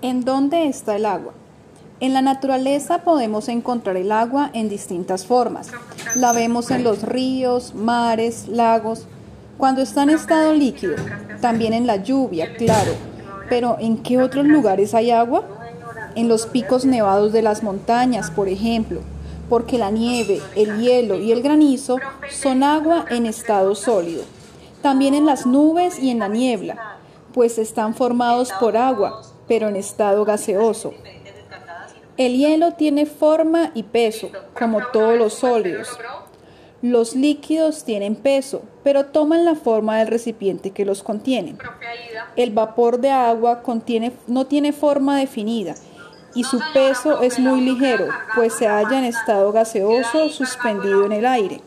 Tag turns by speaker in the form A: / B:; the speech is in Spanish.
A: ¿En dónde está el agua? En la naturaleza podemos encontrar el agua en distintas formas. La vemos en los ríos, mares, lagos, cuando está en estado líquido, también en la lluvia, claro. Pero ¿en qué otros lugares hay agua? En los picos nevados de las montañas, por ejemplo, porque la nieve, el hielo y el granizo son agua en estado sólido. También en las nubes y en la niebla, pues están formados por agua, pero en estado gaseoso. El hielo tiene forma y peso, como todos los sólidos. Los líquidos tienen peso, pero toman la forma del recipiente que los contiene. El vapor de agua no tiene forma definida y su peso es muy ligero, pues se halla en estado gaseoso suspendido en el aire.